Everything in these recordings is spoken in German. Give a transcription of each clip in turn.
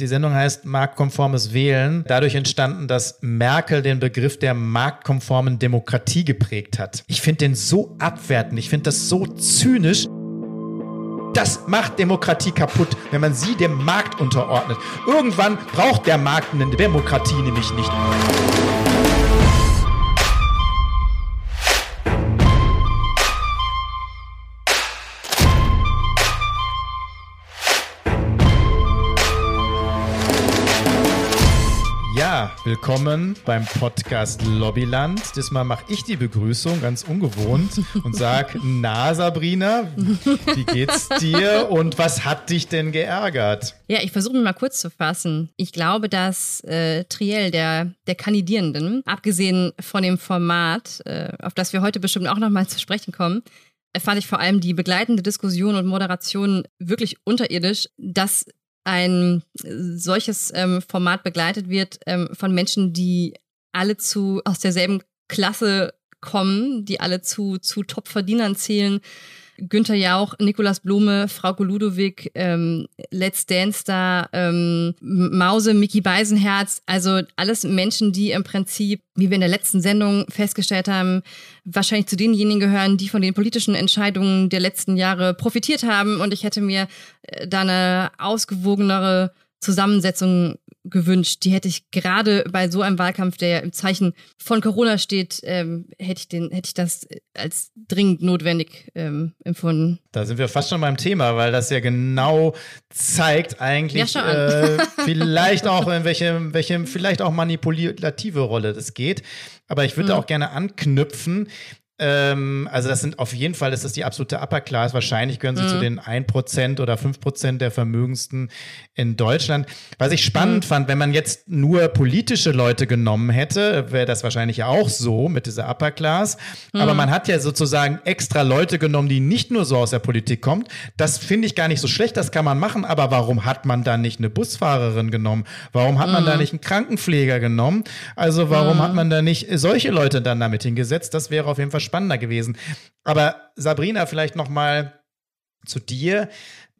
die Sendung heißt Marktkonformes Wählen, dadurch entstanden, dass Merkel den Begriff der marktkonformen Demokratie geprägt hat. Ich finde den so abwertend, ich finde das so zynisch. Das macht Demokratie kaputt, wenn man sie dem Markt unterordnet. Irgendwann braucht der Markt eine Demokratie nämlich nicht. Willkommen beim Podcast Lobbyland. Diesmal mache ich die Begrüßung, ganz ungewohnt, und sag, na Sabrina, wie geht's dir und was hat dich denn geärgert? Ja, ich versuche mich mal kurz zu fassen. Ich glaube, dass äh, Triell, der, der Kandidierenden, abgesehen von dem Format, äh, auf das wir heute bestimmt auch nochmal zu sprechen kommen, fand ich vor allem die begleitende Diskussion und Moderation wirklich unterirdisch, dass ein solches ähm, Format begleitet wird ähm, von Menschen, die alle zu aus derselben Klasse kommen, die alle zu, zu Top-Verdienern zählen, Günther Jauch, Nikolas Blume, Frau Ludowig, ähm, Let's Dance Star, ähm, Mause, Mickey Beisenherz, also alles Menschen, die im Prinzip, wie wir in der letzten Sendung festgestellt haben, wahrscheinlich zu denjenigen gehören, die von den politischen Entscheidungen der letzten Jahre profitiert haben. Und ich hätte mir äh, da eine ausgewogenere Zusammensetzung gewünscht. Die hätte ich gerade bei so einem Wahlkampf, der im Zeichen von Corona steht, ähm, hätte ich den, hätte ich das als dringend notwendig ähm, empfunden. Da sind wir fast schon beim Thema, weil das ja genau zeigt eigentlich ja, äh, vielleicht auch in welche, welche vielleicht auch manipulative Rolle das geht. Aber ich würde mhm. auch gerne anknüpfen. Ähm, also das sind auf jeden Fall, das ist die absolute Upper Class. Wahrscheinlich gehören sie mhm. zu den 1% oder 5% der Vermögendsten in Deutschland. Was ich spannend mhm. fand, wenn man jetzt nur politische Leute genommen hätte, wäre das wahrscheinlich ja auch so mit dieser Upper Class. Mhm. Aber man hat ja sozusagen extra Leute genommen, die nicht nur so aus der Politik kommen. Das finde ich gar nicht so schlecht, das kann man machen. Aber warum hat man da nicht eine Busfahrerin genommen? Warum hat man da mhm. nicht einen Krankenpfleger genommen? Also warum mhm. hat man da nicht solche Leute dann damit hingesetzt? Das wäre auf jeden Fall spannender gewesen. Aber Sabrina, vielleicht noch mal zu dir.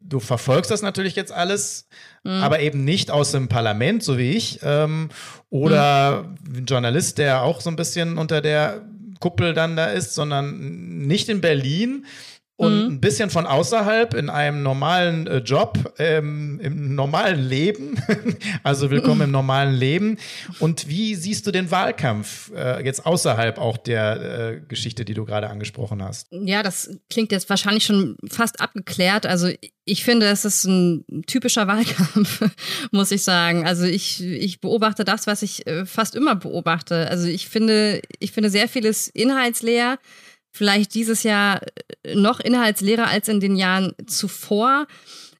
Du verfolgst das natürlich jetzt alles, mhm. aber eben nicht aus dem Parlament, so wie ich, ähm, oder mhm. ein Journalist, der auch so ein bisschen unter der Kuppel dann da ist, sondern nicht in Berlin, und mhm. ein bisschen von außerhalb in einem normalen äh, Job, ähm, im normalen Leben. also willkommen im normalen Leben. Und wie siehst du den Wahlkampf äh, jetzt außerhalb auch der äh, Geschichte, die du gerade angesprochen hast? Ja, das klingt jetzt wahrscheinlich schon fast abgeklärt. Also ich finde, es ist ein typischer Wahlkampf, muss ich sagen. Also ich, ich beobachte das, was ich äh, fast immer beobachte. Also ich finde, ich finde sehr vieles inhaltsleer vielleicht dieses Jahr äh, noch inhaltsleerer als in den Jahren zuvor.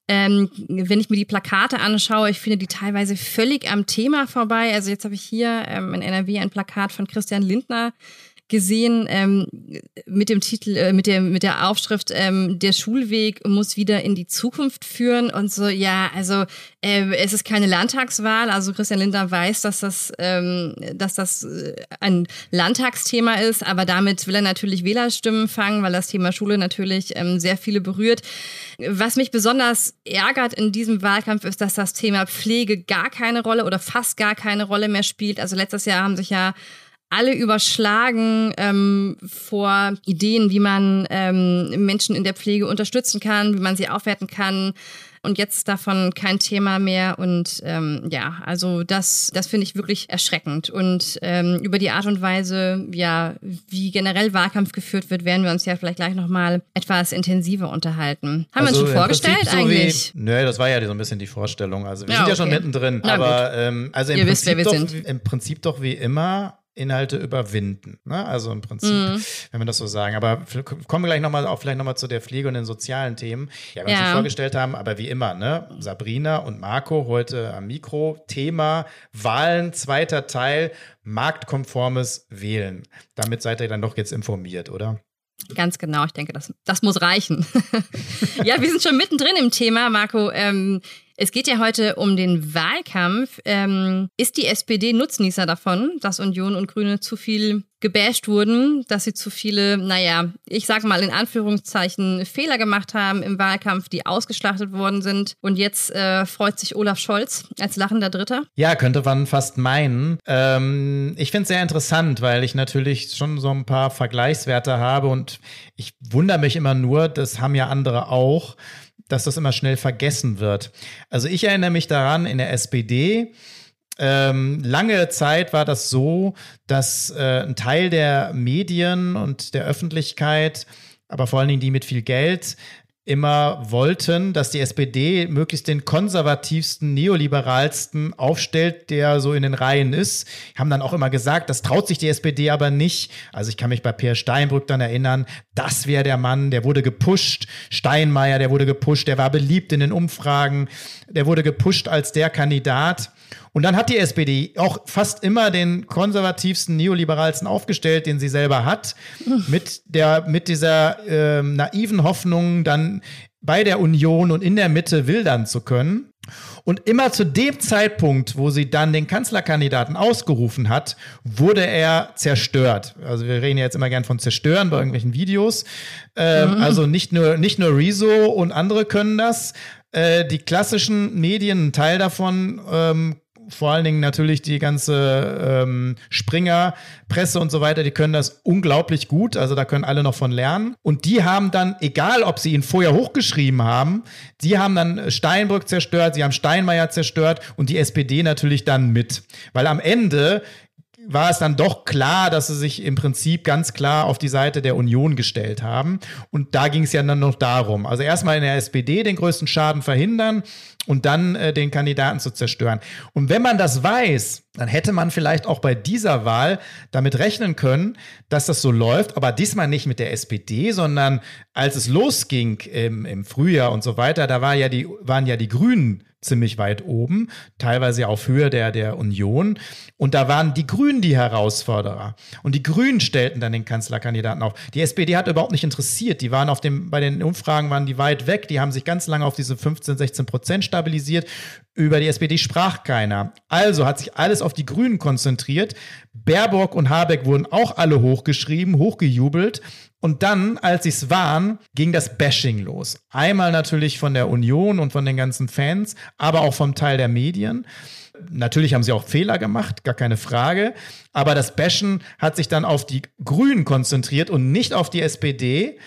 Ähm, wenn ich mir die Plakate anschaue, ich finde die teilweise völlig am Thema vorbei. Also jetzt habe ich hier ähm, in NRW ein Plakat von Christian Lindner gesehen ähm, mit dem Titel, äh, mit der mit der Aufschrift ähm, der Schulweg muss wieder in die Zukunft führen und so. Ja, also äh, es ist keine Landtagswahl. Also Christian Lindner weiß, dass das ähm, dass das äh, ein Landtagsthema ist, aber damit will er natürlich Wählerstimmen fangen, weil das Thema Schule natürlich ähm, sehr viele berührt. Was mich besonders ärgert in diesem Wahlkampf ist, dass das Thema Pflege gar keine Rolle oder fast gar keine Rolle mehr spielt. Also letztes Jahr haben sich ja alle überschlagen ähm, vor Ideen, wie man ähm, Menschen in der Pflege unterstützen kann, wie man sie aufwerten kann. Und jetzt davon kein Thema mehr. Und ähm, ja, also das, das finde ich wirklich erschreckend. Und ähm, über die Art und Weise, ja, wie generell Wahlkampf geführt wird, werden wir uns ja vielleicht gleich nochmal etwas intensiver unterhalten. Haben also wir uns schon vorgestellt so eigentlich? Wie, nö, das war ja so ein bisschen die Vorstellung. Also wir ja, sind ja okay. schon mittendrin. Na aber ähm, also im Prinzip, wisst, doch, im Prinzip doch wie immer Inhalte überwinden. Ne? Also im Prinzip, mhm. wenn wir das so sagen. Aber kommen wir gleich nochmal auch vielleicht nochmal zu der Pflege und den sozialen Themen, die wir ja. uns vorgestellt haben. Aber wie immer, ne? Sabrina und Marco heute am Mikro. Thema Wahlen, zweiter Teil, marktkonformes Wählen. Damit seid ihr dann doch jetzt informiert, oder? Ganz genau, ich denke, das, das muss reichen. ja, wir sind schon mittendrin im Thema, Marco. Ähm, Es geht ja heute um den Wahlkampf. Ähm, ist die SPD Nutznießer davon, dass Union und Grüne zu viel gebasht wurden, dass sie zu viele, naja, ich sag mal in Anführungszeichen Fehler gemacht haben im Wahlkampf, die ausgeschlachtet worden sind. Und jetzt äh, freut sich Olaf Scholz als lachender Dritter. Ja, könnte man fast meinen. Ähm, ich finde es sehr interessant, weil ich natürlich schon so ein paar Vergleichswerte habe und ich wundere mich immer nur, das haben ja andere auch dass das immer schnell vergessen wird. Also ich erinnere mich daran, in der SPD, ähm, lange Zeit war das so, dass äh, ein Teil der Medien und der Öffentlichkeit, aber vor allen Dingen die mit viel Geld, immer wollten, dass die SPD möglichst den konservativsten, neoliberalsten aufstellt, der so in den Reihen ist. Haben dann auch immer gesagt, das traut sich die SPD aber nicht. Also ich kann mich bei Peer Steinbrück dann erinnern, das wäre der Mann, der wurde gepusht. Steinmeier, der wurde gepusht, der war beliebt in den Umfragen, der wurde gepusht als der Kandidat. Und dann hat die SPD auch fast immer den konservativsten, neoliberalsten aufgestellt, den sie selber hat, mit der, mit dieser äh, naiven Hoffnung, dann bei der Union und in der Mitte wildern zu können. Und immer zu dem Zeitpunkt, wo sie dann den Kanzlerkandidaten ausgerufen hat, wurde er zerstört. Also wir reden ja jetzt immer gern von zerstören bei irgendwelchen Videos. Ähm, mhm. Also nicht nur, nicht nur Rezo und andere können das. Äh, die klassischen Medien, ein Teil davon ähm, vor allen Dingen natürlich die ganze ähm, Springer, Presse und so weiter, die können das unglaublich gut. Also da können alle noch von lernen. Und die haben dann, egal ob sie ihn vorher hochgeschrieben haben, die haben dann Steinbrück zerstört, sie haben Steinmeier zerstört und die SPD natürlich dann mit. Weil am Ende war es dann doch klar, dass sie sich im Prinzip ganz klar auf die Seite der Union gestellt haben. Und da ging es ja dann noch darum. Also erstmal in der SPD den größten Schaden verhindern und dann äh, den Kandidaten zu zerstören. Und wenn man das weiß, dann hätte man vielleicht auch bei dieser Wahl damit rechnen können, dass das so läuft, aber diesmal nicht mit der SPD, sondern als es losging im, im Frühjahr und so weiter, da war ja die, waren ja die Grünen ziemlich weit oben, teilweise auf Höhe der, der Union. Und da waren die Grünen die Herausforderer. Und die Grünen stellten dann den Kanzlerkandidaten auf. Die SPD hat überhaupt nicht interessiert. Die waren auf dem, bei den Umfragen waren die weit weg. Die haben sich ganz lange auf diese 15, 16 Prozent stabilisiert. Über die SPD sprach keiner. Also hat sich alles auf die Grünen konzentriert. Baerbock und Habeck wurden auch alle hochgeschrieben, hochgejubelt. Und dann, als sie es waren, ging das Bashing los. Einmal natürlich von der Union und von den ganzen Fans, aber auch vom Teil der Medien. Natürlich haben sie auch Fehler gemacht, gar keine Frage. Aber das Bashen hat sich dann auf die Grünen konzentriert und nicht auf die SPD.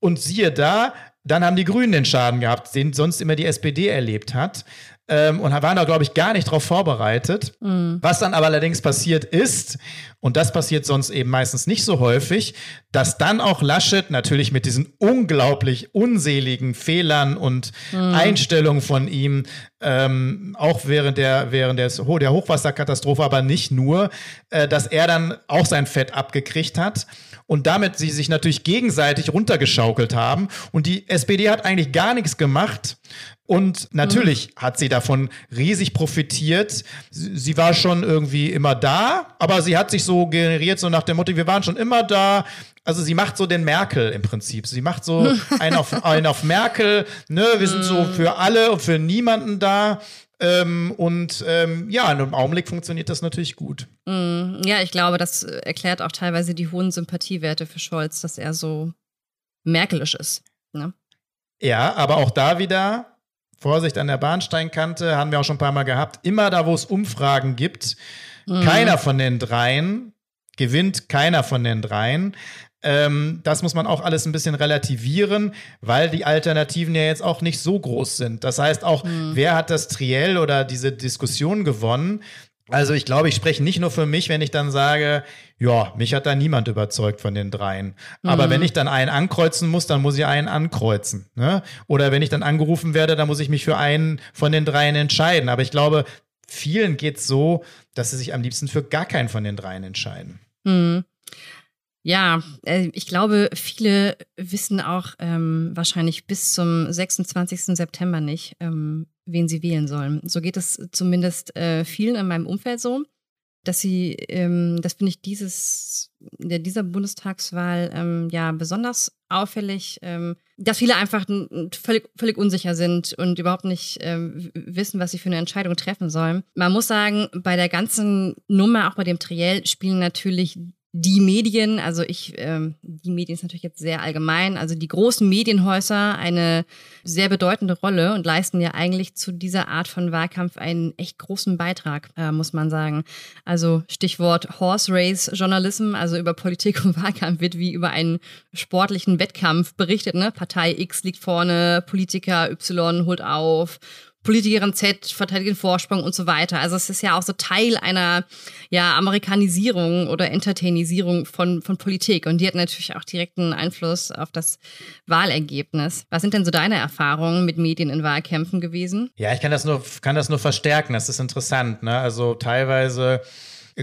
Und siehe da, dann haben die Grünen den Schaden gehabt, den sonst immer die SPD erlebt hat ähm, und waren da, glaube ich, gar nicht darauf vorbereitet. Mhm. Was dann aber allerdings passiert ist, und das passiert sonst eben meistens nicht so häufig, dass dann auch Laschet natürlich mit diesen unglaublich unseligen Fehlern und mhm. Einstellungen von ihm, ähm, auch während der, während des, der Hochwasserkatastrophe, aber nicht nur, äh, dass er dann auch sein Fett abgekriegt hat und damit sie sich natürlich gegenseitig runtergeschaukelt haben. Und die SPD hat eigentlich gar nichts gemacht, und natürlich mhm. hat sie davon riesig profitiert. Sie, war schon irgendwie immer da, aber sie hat sich so generiert, so nach dem Motto, wir waren schon immer da. Also sie macht so den Merkel im Prinzip. Sie macht so einen auf, einen auf Merkel, ne, wir sind so mhm. für alle und für niemanden da. Ähm, und ähm, ja, im Augenblick funktioniert das natürlich gut. Mhm. Ja, ich glaube, das erklärt auch teilweise die hohen Sympathiewerte für Scholz, dass er so merkelisch ist. Ne? Ja, aber auch da wieder, Vorsicht an der Bahnsteinkante, haben wir auch schon ein paar Mal gehabt. Immer da, wo es Umfragen gibt, mhm. keiner von den dreien gewinnt, keiner von den dreien. Ähm, das muss man auch alles ein bisschen relativieren, weil die Alternativen ja jetzt auch nicht so groß sind. Das heißt auch, mhm. wer hat das Triell oder diese Diskussion gewonnen? Also ich glaube, ich spreche nicht nur für mich, wenn ich dann sage, ja, mich hat da niemand überzeugt von den dreien. Aber mhm. wenn ich dann einen ankreuzen muss, dann muss ich einen ankreuzen. Ne? Oder wenn ich dann angerufen werde, dann muss ich mich für einen von den dreien entscheiden. Aber ich glaube, vielen geht es so, dass sie sich am liebsten für gar keinen von den dreien entscheiden. Mhm. Ja, äh, ich glaube, viele wissen auch ähm, wahrscheinlich bis zum 26. September nicht, ähm, wen sie wählen sollen. So geht es zumindest äh, vielen in meinem Umfeld so. dass sie, ähm, das finde ich dieses, in dieser Bundestagswahl ähm, ja besonders auffällig, ähm, dass viele einfach völlig, völlig unsicher sind und überhaupt nicht ähm, wissen, was sie für eine Entscheidung treffen sollen. Man muss sagen, bei der ganzen Nummer, auch bei dem Triell, spielen natürlich die Medien, also ich, ähm, die Medien ist natürlich jetzt sehr allgemein, also die großen Medienhäuser eine sehr bedeutende Rolle und leisten ja eigentlich zu dieser Art von Wahlkampf einen echt großen Beitrag, äh, muss man sagen. Also Stichwort Horse Race Journalism, also über Politik und Wahlkampf wird wie über einen sportlichen Wettkampf berichtet, ne? Partei X liegt vorne, Politiker Y holt auf Politikerin Z verteidigen Vorsprung und so weiter. Also es ist ja auch so Teil einer ja, Amerikanisierung oder Entertainisierung von, von Politik. Und die hat natürlich auch direkten Einfluss auf das Wahlergebnis. Was sind denn so deine Erfahrungen mit Medien in Wahlkämpfen gewesen? Ja, ich kann das nur, kann das nur verstärken. Das ist interessant. Ne? Also teilweise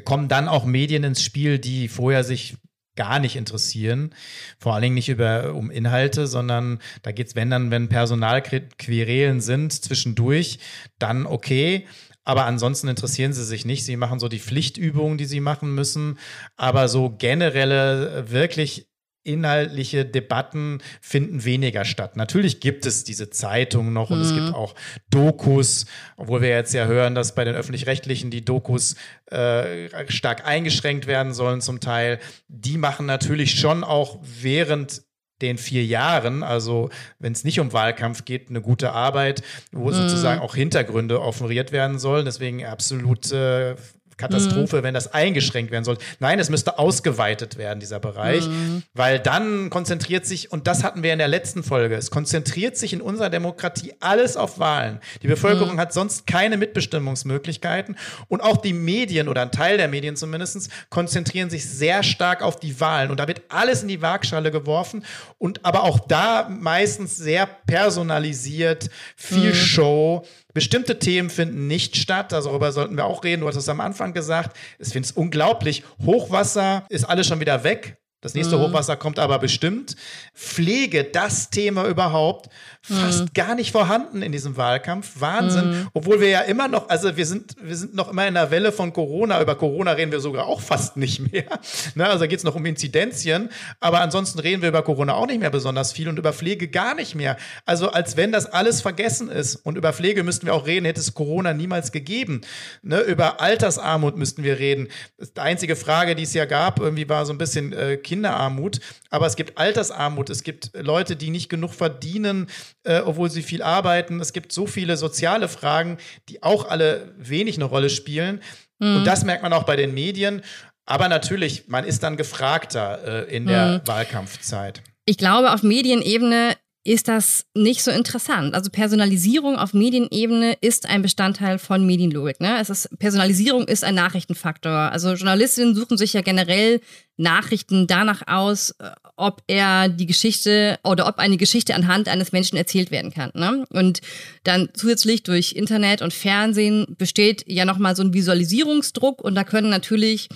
kommen dann auch Medien ins Spiel, die vorher sich gar nicht interessieren. Vor allen Dingen nicht über, um Inhalte, sondern da geht es, wenn dann, wenn Personalquerelen sind zwischendurch, dann okay. Aber ansonsten interessieren sie sich nicht. Sie machen so die Pflichtübungen, die sie machen müssen. Aber so generelle, wirklich inhaltliche Debatten finden weniger statt. Natürlich gibt es diese Zeitungen noch und mhm. es gibt mhm. auch Dokus, obwohl wir jetzt ja hören, dass bei den öffentlich-rechtlichen die Dokus äh, stark eingeschränkt werden sollen zum Teil. Die machen natürlich schon auch während den vier Jahren, also wenn es nicht um Wahlkampf geht, eine gute Arbeit, wo mhm. sozusagen auch Hintergründe offeriert werden sollen. Deswegen absolut äh, Katastrophe, mhm. wenn das eingeschränkt werden soll. Nein, es müsste ausgeweitet werden, dieser Bereich, mhm. weil dann konzentriert sich, und das hatten wir in der letzten Folge, es konzentriert sich in unserer Demokratie alles auf Wahlen. Die Bevölkerung mhm. hat sonst keine Mitbestimmungsmöglichkeiten und auch die Medien oder ein Teil der Medien zumindest konzentrieren sich sehr stark auf die Wahlen und da wird alles in die Waagschale geworfen und aber auch da meistens sehr personalisiert, viel mhm. Show Bestimmte Themen finden nicht statt, darüber sollten wir auch reden. Du hast es am Anfang gesagt. Ich finde es unglaublich. Hochwasser ist alles schon wieder weg. Das nächste mhm. Hochwasser kommt aber bestimmt. Pflege, das Thema überhaupt, fast mhm. gar nicht vorhanden in diesem Wahlkampf. Wahnsinn. Mhm. Obwohl wir ja immer noch, also wir sind, wir sind noch immer in der Welle von Corona. Über Corona reden wir sogar auch fast nicht mehr. Ne? Also geht es noch um Inzidenzien. Aber ansonsten reden wir über Corona auch nicht mehr besonders viel und über Pflege gar nicht mehr. Also als wenn das alles vergessen ist. Und über Pflege müssten wir auch reden, hätte es Corona niemals gegeben. Ne? Über Altersarmut müssten wir reden. Die einzige Frage, die es ja gab, irgendwie war so ein bisschen äh, Kinderarmut, aber es gibt Altersarmut, es gibt Leute, die nicht genug verdienen, äh, obwohl sie viel arbeiten. Es gibt so viele soziale Fragen, die auch alle wenig eine Rolle spielen. Mhm. Und das merkt man auch bei den Medien. Aber natürlich, man ist dann gefragter äh, in der mhm. Wahlkampfzeit. Ich glaube, auf Medienebene ist das nicht so interessant. Also Personalisierung auf Medienebene ist ein Bestandteil von Medienlogik. Ne? Es ist, Personalisierung ist ein Nachrichtenfaktor. Also Journalistinnen suchen sich ja generell Nachrichten danach aus, äh, ob er die Geschichte oder ob eine Geschichte anhand eines Menschen erzählt werden kann. Ne? Und dann zusätzlich durch Internet und Fernsehen besteht ja nochmal so ein Visualisierungsdruck und da können natürlich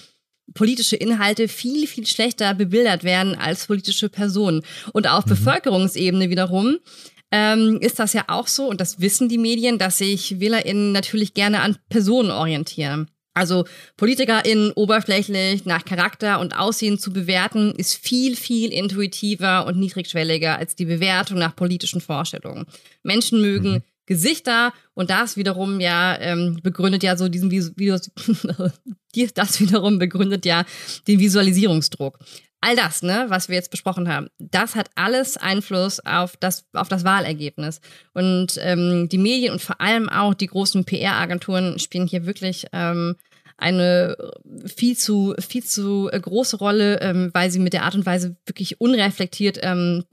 politische Inhalte viel, viel schlechter bebildert werden als politische Personen. Und auf mhm. Bevölkerungsebene wiederum ähm, ist das ja auch so, und das wissen die Medien, dass sich WählerInnen natürlich gerne an Personen orientieren. Also PolitikerInnen oberflächlich nach Charakter und Aussehen zu bewerten, ist viel, viel intuitiver und niedrigschwelliger als die Bewertung nach politischen Vorstellungen. Menschen mögen mhm. Gesichter und das wiederum ja ähm, begründet ja so diesen Videos, das wiederum begründet ja den Visualisierungsdruck. All das, ne, was wir jetzt besprochen haben, das hat alles Einfluss auf das, auf das Wahlergebnis. Und ähm, die Medien und vor allem auch die großen PR-Agenturen spielen hier wirklich ähm, eine viel zu, viel zu große Rolle, ähm, weil sie mit der Art und Weise wirklich unreflektiert ähm,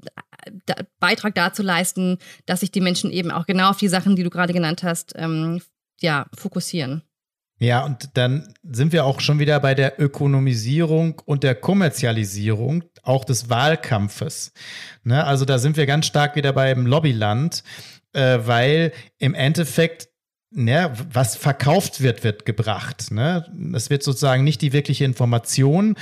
da, Beitrag dazu leisten, dass sich die Menschen eben auch genau auf die Sachen, die du gerade genannt hast, ähm, ja, fokussieren. Ja, und dann sind wir auch schon wieder bei der Ökonomisierung und der Kommerzialisierung auch des Wahlkampfes. Ne? Also da sind wir ganz stark wieder beim Lobbyland, äh, weil im Endeffekt ne, was verkauft wird, wird gebracht. Ne? Es wird sozusagen nicht die wirkliche Information,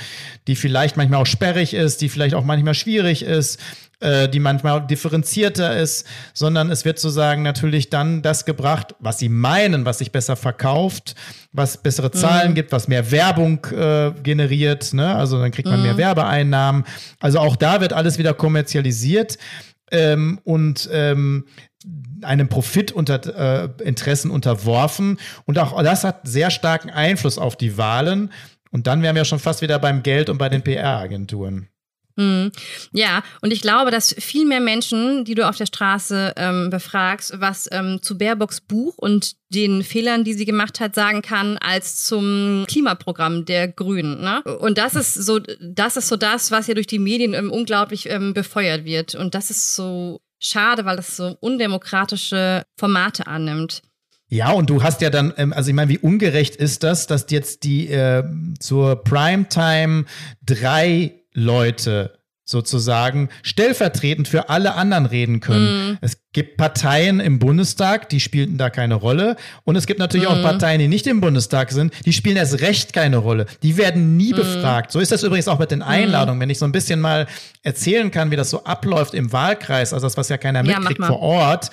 die vielleicht manchmal auch sperrig ist, die vielleicht auch manchmal schwierig ist, äh, die manchmal differenzierter ist, sondern es wird sozusagen natürlich dann das gebracht, was sie meinen, was sich besser verkauft, was bessere Zahlen mhm. gibt, was mehr Werbung äh, generiert. Ne? Also dann kriegt man mhm. mehr Werbeeinnahmen. Also auch da wird alles wieder kommerzialisiert. Ähm, und ähm, einem Profitinteressen äh, unterworfen. Und auch das hat sehr starken Einfluss auf die Wahlen. Und dann wären wir schon fast wieder beim Geld und bei den PR-Agenturen. Hm. Ja, und ich glaube, dass viel mehr Menschen, die du auf der Straße ähm, befragst, was ähm, zu Baerbocks Buch und den Fehlern, die sie gemacht hat, sagen kann, als zum Klimaprogramm der Grünen. Ne? Und das ist so, das ist so das, was ja durch die Medien ähm, unglaublich ähm, befeuert wird. Und das ist so schade, weil das so undemokratische Formate annimmt. Ja, und du hast ja dann, ähm, also ich meine, wie ungerecht ist das, dass jetzt die äh, zur Primetime drei Leute sozusagen stellvertretend für alle anderen reden können. Mm. Es gibt Parteien im Bundestag, die spielten da keine Rolle. Und es gibt natürlich mm. auch mhm. Parteien, die nicht im Bundestag sind, die spielen erst recht keine Rolle. Die werden nie mm. befragt. So ist das übrigens auch mit den mhm. Einladungen. Wenn ich so ein bisschen mal erzählen kann, wie das so abläuft im Wahlkreis, also das, was ja keiner ja, mitkriegt vor Ort.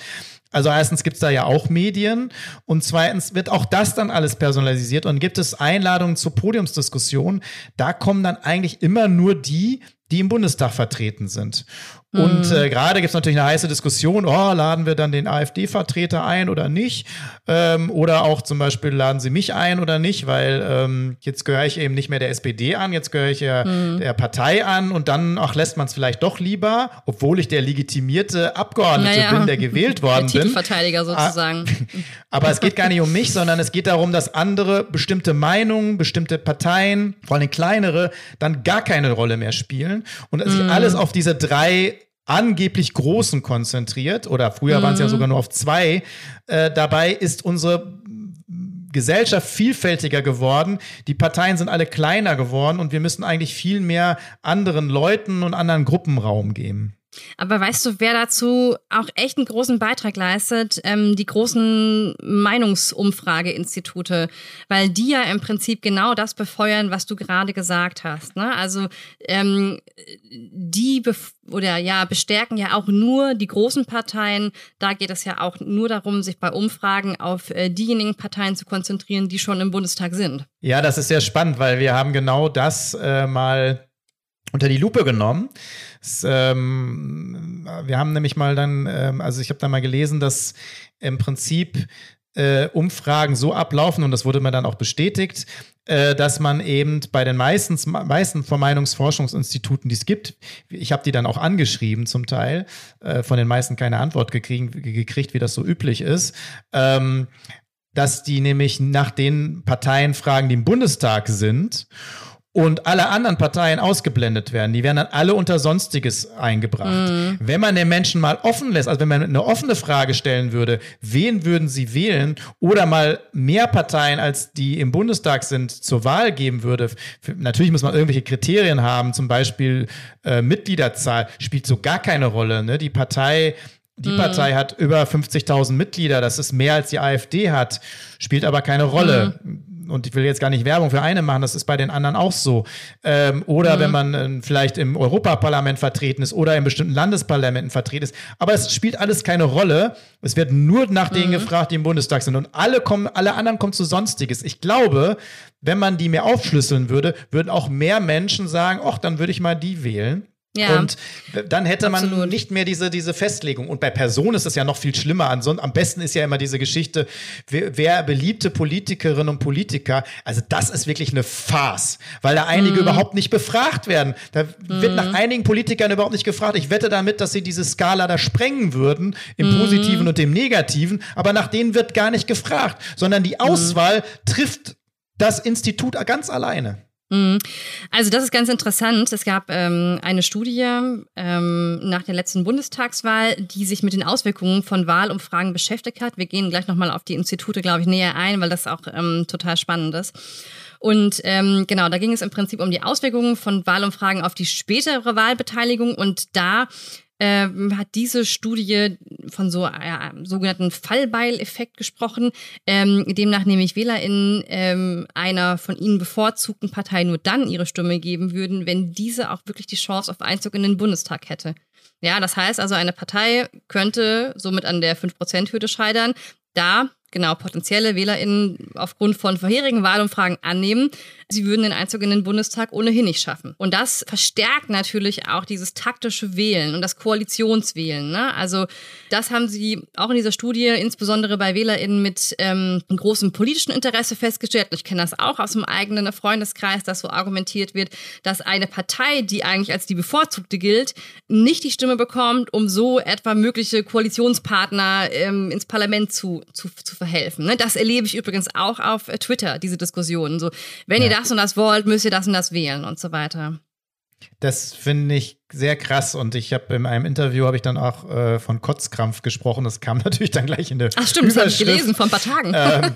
Also erstens gibt es da ja auch Medien und zweitens wird auch das dann alles personalisiert und gibt es Einladungen zur Podiumsdiskussion. Da kommen dann eigentlich immer nur die, die im Bundestag vertreten sind. Und mhm. äh, gerade gibt es natürlich eine heiße Diskussion, oh, laden wir dann den AfD-Vertreter ein oder nicht? Ähm, oder auch zum Beispiel, laden sie mich ein oder nicht, weil ähm, jetzt gehöre ich eben nicht mehr der SPD an, jetzt gehöre ich ja mhm. der Partei an und dann, ach, lässt man es vielleicht doch lieber, obwohl ich der legitimierte Abgeordnete naja. bin, der gewählt worden der bin. sozusagen. Aber es geht gar nicht um mich, sondern es geht darum, dass andere bestimmte Meinungen, bestimmte Parteien, vor allem kleinere, dann gar keine Rolle mehr spielen und sich mhm. alles auf diese drei angeblich Großen konzentriert, oder früher mhm. waren es ja sogar nur auf zwei. Äh, dabei ist unsere Gesellschaft vielfältiger geworden. Die Parteien sind alle kleiner geworden und wir müssen eigentlich viel mehr anderen Leuten und anderen Gruppen Raum geben. Aber weißt du, wer dazu auch echt einen großen Beitrag leistet? Ähm, die großen Meinungsumfrageinstitute, weil die ja im Prinzip genau das befeuern, was du gerade gesagt hast. Ne? Also ähm, die oder ja bestärken ja auch nur die großen Parteien. Da geht es ja auch nur darum, sich bei Umfragen auf äh, diejenigen Parteien zu konzentrieren, die schon im Bundestag sind. Ja, das ist sehr spannend, weil wir haben genau das äh, mal unter die Lupe genommen. Es, ähm, wir haben nämlich mal dann, ähm, also ich habe da mal gelesen, dass im Prinzip äh, Umfragen so ablaufen, und das wurde mir dann auch bestätigt, äh, dass man eben bei den meisten, meisten Vermeinungsforschungsinstituten, die es gibt, ich habe die dann auch angeschrieben zum Teil, äh, von den meisten keine Antwort gekriegt, gekriegt wie das so üblich ist, ähm, dass die nämlich nach den Parteien fragen, die im Bundestag sind und alle anderen Parteien ausgeblendet werden. Die werden dann alle unter Sonstiges eingebracht. Mhm. Wenn man den Menschen mal offen lässt, also wenn man eine offene Frage stellen würde, wen würden sie wählen oder mal mehr Parteien als die im Bundestag sind zur Wahl geben würde, natürlich muss man irgendwelche Kriterien haben, zum Beispiel äh, Mitgliederzahl spielt so gar keine Rolle. Ne? Die Partei die mhm. Partei hat über 50.000 Mitglieder, das ist mehr als die AfD hat, spielt aber keine Rolle. Mhm und ich will jetzt gar nicht Werbung für eine machen, das ist bei den anderen auch so. Ähm, oder mhm. wenn man äh, vielleicht im Europaparlament vertreten ist oder in bestimmten Landesparlamenten vertreten ist. Aber es spielt alles keine Rolle. Es wird nur nach denen mhm. gefragt, die im Bundestag sind. Und alle kommen, alle anderen kommen zu Sonstiges. Ich glaube, wenn man die mehr aufschlüsseln würde, würden auch mehr Menschen sagen, ach, dann würde ich mal die wählen. Ja, und dann hätte man absolut. nicht mehr diese, diese Festlegung. Und bei Personen ist es ja noch viel schlimmer. Ansonsten, am besten ist ja immer diese Geschichte, wer, wer, beliebte Politikerinnen und Politiker, also das ist wirklich eine Farce, weil da einige mm. überhaupt nicht befragt werden. Da mm. wird nach einigen Politikern überhaupt nicht gefragt. Ich wette damit, dass sie diese Skala da sprengen würden, im mm. Positiven und im Negativen, aber nach denen wird gar nicht gefragt, sondern die Auswahl trifft das Institut ganz alleine. Mhm. Also das ist ganz interessant. Es gab ähm, eine Studie ähm, nach der letzten Bundestagswahl, die sich mit den Auswirkungen von Wahlumfragen beschäftigt hat. Wir gehen gleich nochmal auf die Institute, glaube ich, näher ein, weil das auch ähm, total spannend ist. Und ähm, genau, da ging es im Prinzip um die Auswirkungen von Wahlumfragen auf die spätere Wahlbeteiligung. Und da ähm, hat diese Studie von so einem sogenannten Fallbeil-Effekt gesprochen, ähm, demnach nämlich WählerInnen ähm, einer von ihnen bevorzugten Partei nur dann ihre Stimme geben würden, wenn diese auch wirklich die Chance auf Einzug in den Bundestag hätte. Ja, das heißt also, eine Partei könnte somit an der 5%-Hürde scheitern. Da genau potenzielle WählerInnen aufgrund von vorherigen Wahlumfragen annehmen, sie würden den Einzug in den Bundestag ohnehin nicht schaffen. Und das verstärkt natürlich auch dieses taktische Wählen und das Koalitionswählen. Ne? Also das haben sie auch in dieser Studie insbesondere bei WählerInnen mit ähm, großem politischen Interesse festgestellt. Ich kenne das auch aus dem eigenen Freundeskreis, dass so argumentiert wird, dass eine Partei, die eigentlich als die bevorzugte gilt, nicht die Stimme bekommt, um so etwa mögliche Koalitionspartner ähm, ins Parlament zu, zu, zu verhelfen. Ne? Das erlebe ich übrigens auch auf äh, Twitter, diese Diskussionen. So, wenn ja. ihr das und das wollt, müsst ihr das und das wählen und so weiter. Das finde ich sehr krass und ich habe in einem Interview habe ich dann auch äh, von Kotzkrampf gesprochen. Das kam natürlich dann gleich in der Ach stimmt, das habe ich gelesen vor ein paar Tagen. Ähm,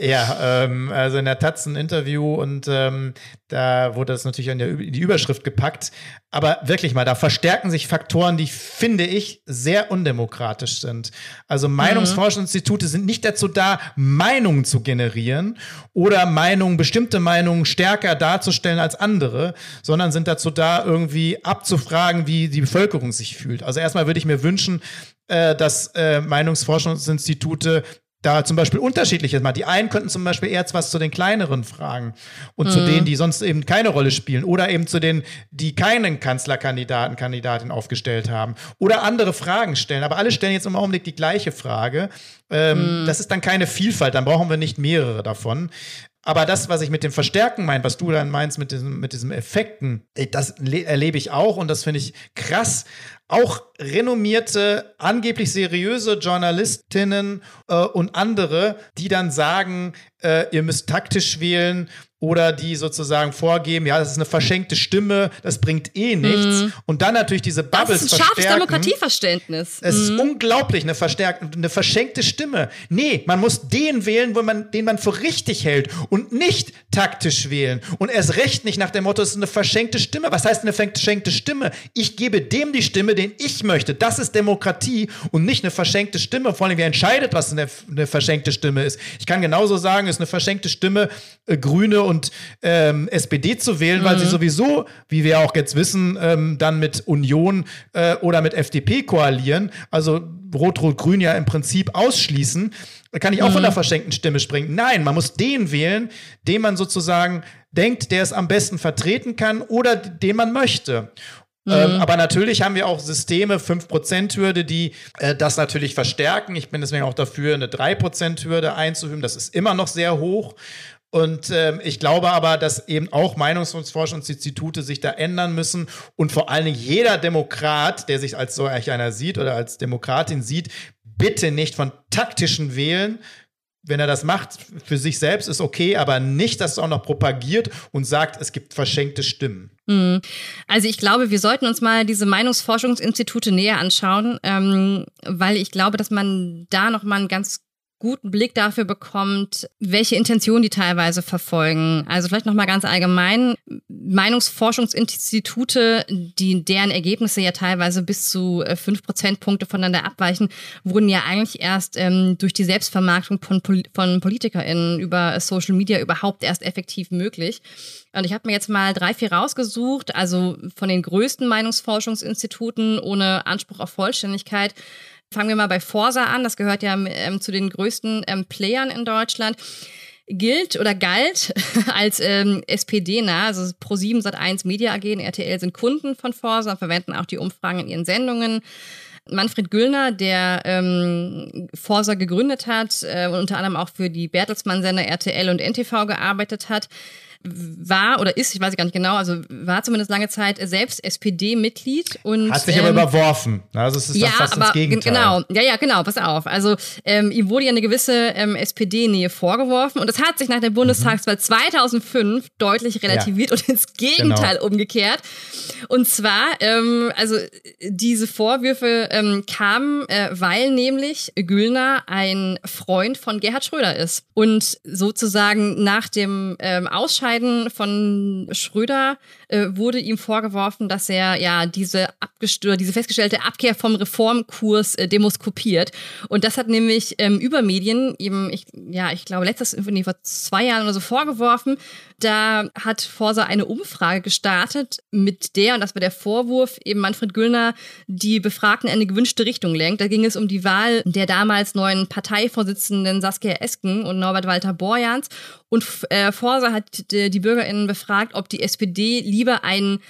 ja, ähm, also in der Taz ein Interview und ähm, da wurde das natürlich in, der, in die Überschrift gepackt. Aber wirklich mal, da verstärken sich Faktoren, die finde ich sehr undemokratisch sind. Also mhm. Meinungsforschungsinstitute sind nicht dazu da, Meinungen zu generieren oder Meinungen, bestimmte Meinungen stärker darzustellen als andere, sondern sind dazu da, irgendwie abzufragen, wie die Bevölkerung sich fühlt. Also erstmal würde ich mir wünschen, äh, dass äh, Meinungsforschungsinstitute da zum Beispiel unterschiedlich ist. Die einen könnten zum Beispiel eher was zu den kleineren fragen und mhm. zu denen, die sonst eben keine Rolle spielen oder eben zu denen, die keinen Kanzlerkandidaten, Kandidatin aufgestellt haben oder andere Fragen stellen. Aber alle stellen jetzt im Augenblick die gleiche Frage. Ähm, mhm. Das ist dann keine Vielfalt, dann brauchen wir nicht mehrere davon. Aber das, was ich mit dem Verstärken meine, was du dann meinst mit diesem, mit diesem Effekten, das erlebe ich auch und das finde ich krass. Auch renommierte, angeblich seriöse Journalistinnen äh, und andere, die dann sagen, äh, ihr müsst taktisch wählen oder die sozusagen vorgeben, ja, das ist eine verschenkte Stimme, das bringt eh nichts. Mhm. Und dann natürlich diese Bubbles Das ist ein scharfes Demokratieverständnis. Es mhm. ist unglaublich, eine, verstärkte, eine verschenkte Stimme. Nee, man muss den wählen, wo man, den man für richtig hält und nicht taktisch wählen. Und erst recht nicht nach dem Motto, es ist eine verschenkte Stimme. Was heißt eine verschenkte Stimme? Ich gebe dem die Stimme, den ich möchte. Das ist Demokratie und nicht eine verschenkte Stimme. Vor allem, wer entscheidet, was eine, eine verschenkte Stimme ist. Ich kann genauso sagen, es ist eine verschenkte Stimme, äh, Grüne und ähm, SPD zu wählen, mhm. weil sie mhm. sowieso, wie wir auch jetzt wissen, ähm, dann mit Union äh, oder mit FDP koalieren. Also Rot-Rot-Grün ja im Prinzip ausschließen. Da kann ich auch mhm. von der verschenkten Stimme springen. Nein, man muss den wählen, den man sozusagen denkt, der es am besten vertreten kann oder den man möchte. Ähm, mhm. aber natürlich haben wir auch Systeme, 5%-Hürde, die äh, das natürlich verstärken. Ich bin deswegen auch dafür, eine 3%-Hürde einzuführen. Das ist immer noch sehr hoch. Und ähm, ich glaube aber, dass eben auch Meinungsforschungsinstitute sich da ändern müssen und vor allen Dingen jeder Demokrat, der sich als so einer sieht oder als Demokratin sieht, bitte nicht von taktischen Wählen wenn er das macht, für sich selbst ist okay, aber nicht, dass es auch noch propagiert und sagt, es gibt verschenkte Stimmen. Mhm. Also ich glaube, wir sollten uns mal diese Meinungsforschungsinstitute näher anschauen, ähm, weil ich glaube, dass man da noch mal einen ganz guten Blick dafür bekommt, welche Intention die teilweise verfolgen. Also vielleicht noch mal ganz allgemein Meinungsforschungsinstitute, die deren Ergebnisse ja teilweise bis zu äh, fünf Prozentpunkte voneinander abweichen, wurden ja eigentlich erst ähm, durch die Selbstvermarktung von, von PolitikerInnen über Social Media überhaupt erst effektiv möglich. Und ich habe mir jetzt mal drei, vier rausgesucht, also von den größten Meinungsforschungsinstituten ohne Anspruch auf Vollständigkeit. Fangen wir mal bei Forsa an. Das gehört ja ähm, zu den größten ähm, Playern in Deutschland. Gilt oder galt als ähm, SPD-nah, also Pro7 Sat1 Media AG und RTL sind Kunden von Forsa und verwenden auch die Umfragen in ihren Sendungen. Manfred Güllner, der ähm, Forsa gegründet hat äh, und unter anderem auch für die Bertelsmann-Sender RTL und NTV gearbeitet hat, war oder ist, ich weiß gar nicht genau, also war zumindest lange Zeit selbst SPD-Mitglied und hat sich ähm, aber überworfen. Also es ist ja, fast aber, ins Gegenteil. Genau, ja, ja, genau. Pass auf. Also ähm, ihm wurde ja eine gewisse ähm, SPD-Nähe vorgeworfen und das hat sich nach der Bundestagswahl mhm. 2005 deutlich relativiert ja. und ins Gegenteil genau. umgekehrt. Und zwar, ähm, also diese Vorwürfe ähm, kamen, äh, weil nämlich Güllner ein Freund von Gerhard Schröder ist und sozusagen nach dem ähm, Ausscheiden von Schröder äh, wurde ihm vorgeworfen, dass er ja diese diese festgestellte Abkehr vom Reformkurs äh, demoskopiert. Und das hat nämlich ähm, über Medien eben, ich, ja, ich glaube, letztes, nee, vor zwei Jahren oder so vorgeworfen. Da hat Forsa eine Umfrage gestartet, mit der, und das war der Vorwurf, eben Manfred Güllner die Befragten in eine gewünschte Richtung lenkt. Da ging es um die Wahl der damals neuen Parteivorsitzenden Saskia Esken und Norbert Walter Borjans. Und äh, Forsa hat die, die BürgerInnen befragt, ob die SPD lieber einen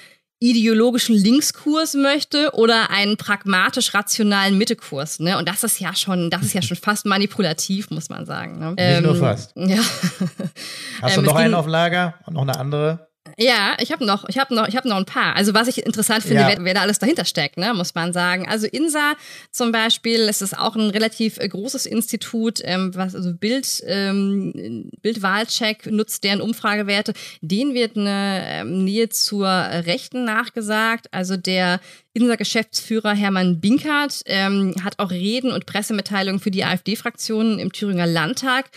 ideologischen Linkskurs möchte oder einen pragmatisch rationalen Mittekurs. Ne? Und das ist ja schon, das ist ja schon fast manipulativ, muss man sagen. Ne? Nicht ähm, nur fast. Ja. Hast du ähm, noch einen auf Lager und noch eine andere? Ja, ich habe noch, ich habe noch, ich habe noch ein paar. Also was ich interessant finde, ja. wer, wer, da alles dahinter steckt, ne, muss man sagen. Also INSA zum Beispiel, es ist auch ein relativ äh, großes Institut, ähm, was also Bild, ähm, Bildwahlcheck nutzt deren Umfragewerte. Denen wird eine ähm, Nähe zur Rechten nachgesagt. Also der INSA-Geschäftsführer Hermann Binkert ähm, hat auch Reden und Pressemitteilungen für die AfD-Fraktionen im Thüringer Landtag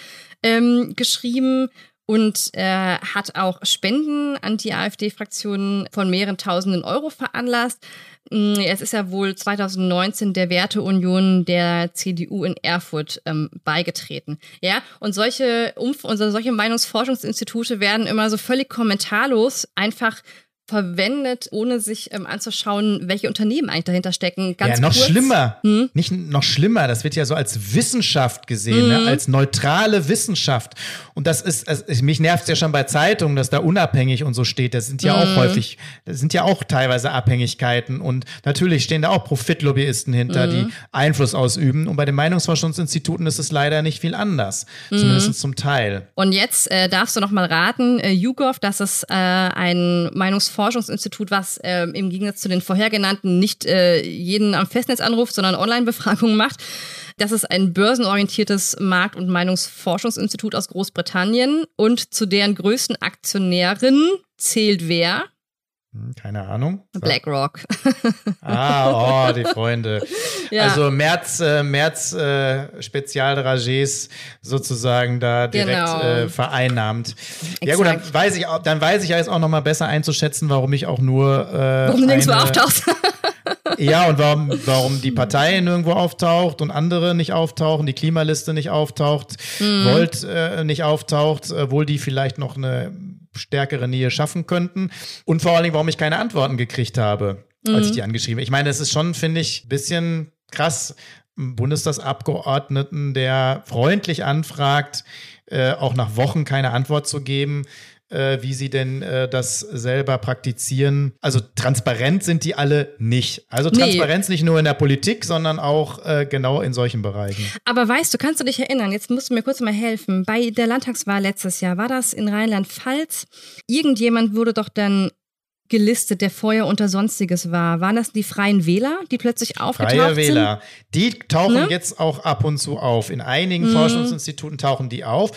ähm, geschrieben und äh, hat auch Spenden an die AfD-Fraktionen von mehreren Tausenden Euro veranlasst. Mm, es ist ja wohl 2019 der Werteunion der CDU in Erfurt ähm, beigetreten. Ja, und solche Umf also solche Meinungsforschungsinstitute werden immer so völlig kommentarlos einfach verwendet, ohne sich ähm, anzuschauen, welche Unternehmen eigentlich dahinter stecken. Ganz ja, noch kurz. schlimmer. Hm? Nicht noch schlimmer. Das wird ja so als Wissenschaft gesehen, ne? mhm. ne? als neutrale Wissenschaft. Und das ist, also, mich nervt es ja schon bei Zeitungen, dass da unabhängig und so steht. Das sind ja mhm. auch häufig, das sind ja auch teilweise Abhängigkeiten. Und natürlich stehen da auch Profitlobbyisten hinter, mhm. die Einfluss ausüben. Und bei den Meinungsforschungsinstituten ist es leider nicht viel anders. Mhm. Zumindest zum Teil. Und jetzt äh, darfst du noch mal raten, äh, YouGov, das ist äh, ein Meinungsforschungsinstitut Forschungsinstitut, was äh, im Gegensatz zu den vorhergenannten nicht äh, jeden am Festnetz anruft, sondern Online-Befragungen macht. Das ist ein börsenorientiertes Markt- und Meinungsforschungsinstitut aus Großbritannien und zu deren größten Aktionärin zählt wer? Hm, keine Ahnung. BlackRock. Ah, oh, die Freunde. Ja. Also März, äh, März äh, Spezialdragés sozusagen da direkt genau. äh, vereinnahmt. Exakt. Ja gut, dann weiß ich, dann weiß ich ja jetzt auch noch mal besser einzuschätzen, warum ich auch nur äh, warum nirgendwo auftauchst. ja, und warum, warum die Partei nirgendwo auftaucht und andere nicht auftauchen, die Klimaliste nicht auftaucht, mhm. Volt äh, nicht auftaucht, obwohl die vielleicht noch eine stärkere Nähe schaffen könnten. Und vor allen Dingen, warum ich keine Antworten gekriegt habe, mhm. als ich mhm. die angeschrieben habe. Ich meine, es ist schon, finde ich, ein bisschen krass, Bundestagsabgeordneten, der freundlich anfragt, äh, auch nach Wochen keine Antwort zu geben äh, wie sie denn äh, das selber praktizieren. Also transparent sind die alle nicht. Also Transparenz nee. nicht nur in der Politik, sondern auch äh, genau in solchen Bereichen. Aber weißt du, kannst du dich erinnern, jetzt musst du mir kurz mal helfen, bei der Landtagswahl letztes Jahr, war das in Rheinland-Pfalz? Irgendjemand wurde doch dann gelistet, der vorher unter Sonstiges war. Waren das die Freien Wähler, die plötzlich aufgetaucht Freie Wähler. Sind? Die tauchen ne? jetzt auch ab und zu auf. In einigen mhm. Forschungsinstituten tauchen die auf.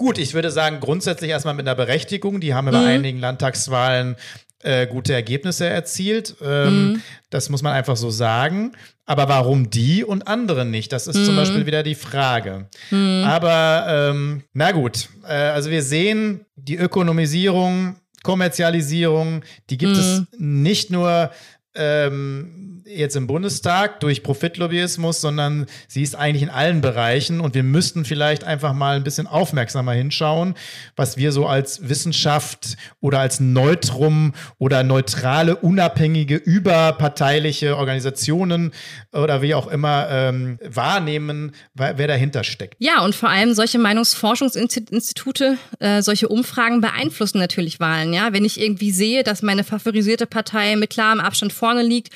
Gut, ich würde sagen, grundsätzlich erstmal mit einer Berechtigung. Die haben mhm. bei einigen Landtagswahlen äh, gute Ergebnisse erzielt. Ähm, mhm. Das muss man einfach so sagen. Aber warum die und andere nicht? Das ist mhm. zum Beispiel wieder die Frage. Mhm. Aber ähm, na gut, äh, also wir sehen die Ökonomisierung, Kommerzialisierung, die gibt es mhm. nicht nur ähm, jetzt im Bundestag durch Profitlobbyismus, sondern sie ist eigentlich in allen Bereichen und wir müssten vielleicht einfach mal ein bisschen aufmerksamer hinschauen, was wir so als Wissenschaft oder als Neutrum oder neutrale, unabhängige, überparteiliche Organisationen oder wie auch immer ähm, wahrnehmen, wer dahinter steckt. Ja, und vor allem solche Meinungsforschungsinstitute, äh, solche Umfragen beeinflussen natürlich Wahlen. Ja, wenn ich irgendwie sehe, dass meine favorisierte Partei mit klarem Abstand vorne liegt,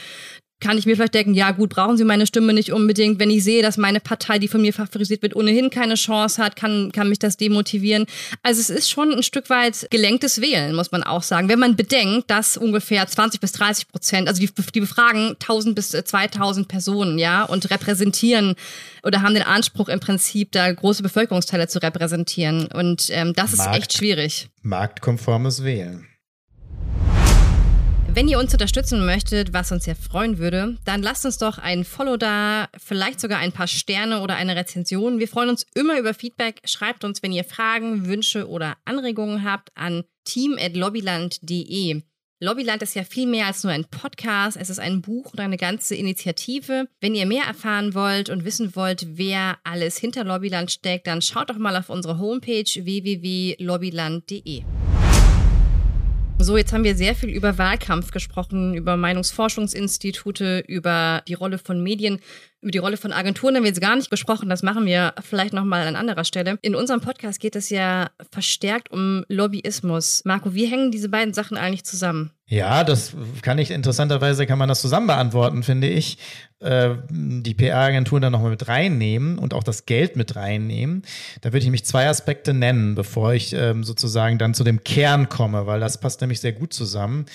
kann ich mir vielleicht denken, ja gut, brauchen Sie meine Stimme nicht unbedingt. Wenn ich sehe, dass meine Partei, die von mir favorisiert wird, ohnehin keine Chance hat, kann, kann mich das demotivieren. Also es ist schon ein Stück weit gelenktes Wählen, muss man auch sagen. Wenn man bedenkt, dass ungefähr 20 bis 30 Prozent, also die, die befragen 1000 bis 2000 Personen, ja, und repräsentieren oder haben den Anspruch im Prinzip, da große Bevölkerungsteile zu repräsentieren. Und ähm, das Markt, ist echt schwierig. Marktkonformes Wählen. Wenn ihr uns unterstützen möchtet, was uns sehr freuen würde, dann lasst uns doch ein Follow da, vielleicht sogar ein paar Sterne oder eine Rezension. Wir freuen uns immer über Feedback. Schreibt uns, wenn ihr Fragen, Wünsche oder Anregungen habt, an team.lobbyland.de. Lobbyland ist ja viel mehr als nur ein Podcast. Es ist ein Buch und eine ganze Initiative. Wenn ihr mehr erfahren wollt und wissen wollt, wer alles hinter Lobbyland steckt, dann schaut doch mal auf unsere Homepage www.lobbyland.de. So, jetzt haben wir sehr viel über Wahlkampf gesprochen, über Meinungsforschungsinstitute, über die Rolle von Medien. Über die Rolle von Agenturen haben wir jetzt gar nicht gesprochen. Das machen wir vielleicht nochmal an anderer Stelle. In unserem Podcast geht es ja verstärkt um Lobbyismus. Marco, wie hängen diese beiden Sachen eigentlich zusammen? Ja, das kann ich interessanterweise kann man das zusammen beantworten, finde ich. Äh, die PR-Agenturen dann nochmal mit reinnehmen und auch das Geld mit reinnehmen. Da würde ich mich zwei Aspekte nennen, bevor ich ähm, sozusagen dann zu dem Kern komme, weil das passt nämlich sehr gut zusammen.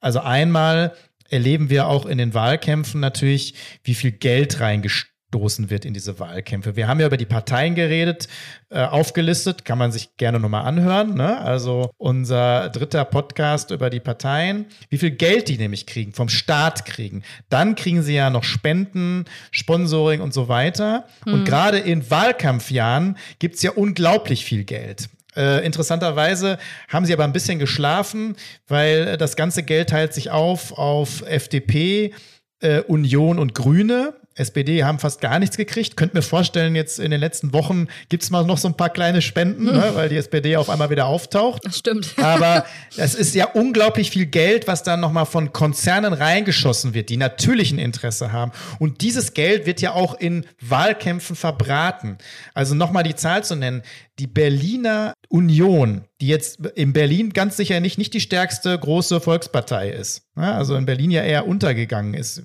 Also einmal erleben wir auch in den Wahlkämpfen natürlich, wie viel Geld reingestoßen wird in diese Wahlkämpfe. Wir haben ja über die Parteien geredet, äh, aufgelistet, kann man sich gerne nochmal anhören. Ne? Also unser dritter Podcast über die Parteien, wie viel Geld die nämlich kriegen, vom Staat kriegen. Dann kriegen sie ja noch Spenden, Sponsoring und so weiter. Mhm. Und gerade in Wahlkampfjahren gibt es ja unglaublich viel Geld. Äh, interessanterweise haben sie aber ein bisschen geschlafen, weil das ganze Geld teilt sich auf auf FDP, äh, Union und Grüne. SPD haben fast gar nichts gekriegt. Könnt mir vorstellen, jetzt in den letzten Wochen gibt es mal noch so ein paar kleine Spenden, hm. ne, weil die SPD auf einmal wieder auftaucht. Das stimmt. Aber es ist ja unglaublich viel Geld, was dann nochmal von Konzernen reingeschossen wird, die natürlich ein Interesse haben. Und dieses Geld wird ja auch in Wahlkämpfen verbraten. Also nochmal die Zahl zu nennen die Berliner Union, die jetzt in Berlin ganz sicher nicht, nicht die stärkste große Volkspartei ist, ne? also in Berlin ja eher untergegangen ist,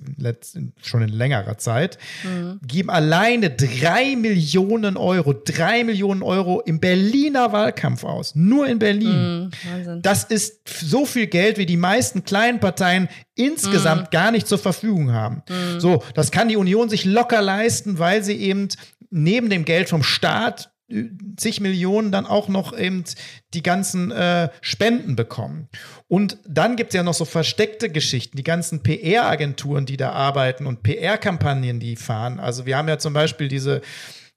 schon in längerer Zeit, mhm. geben alleine drei Millionen Euro, drei Millionen Euro im Berliner Wahlkampf aus. Nur in Berlin. Mhm, das ist so viel Geld, wie die meisten kleinen Parteien insgesamt mhm. gar nicht zur Verfügung haben. Mhm. So, das kann die Union sich locker leisten, weil sie eben neben dem Geld vom Staat zig Millionen dann auch noch eben die ganzen äh, Spenden bekommen. Und dann gibt es ja noch so versteckte Geschichten, die ganzen PR-Agenturen, die da arbeiten und PR-Kampagnen, die fahren. Also wir haben ja zum Beispiel diese,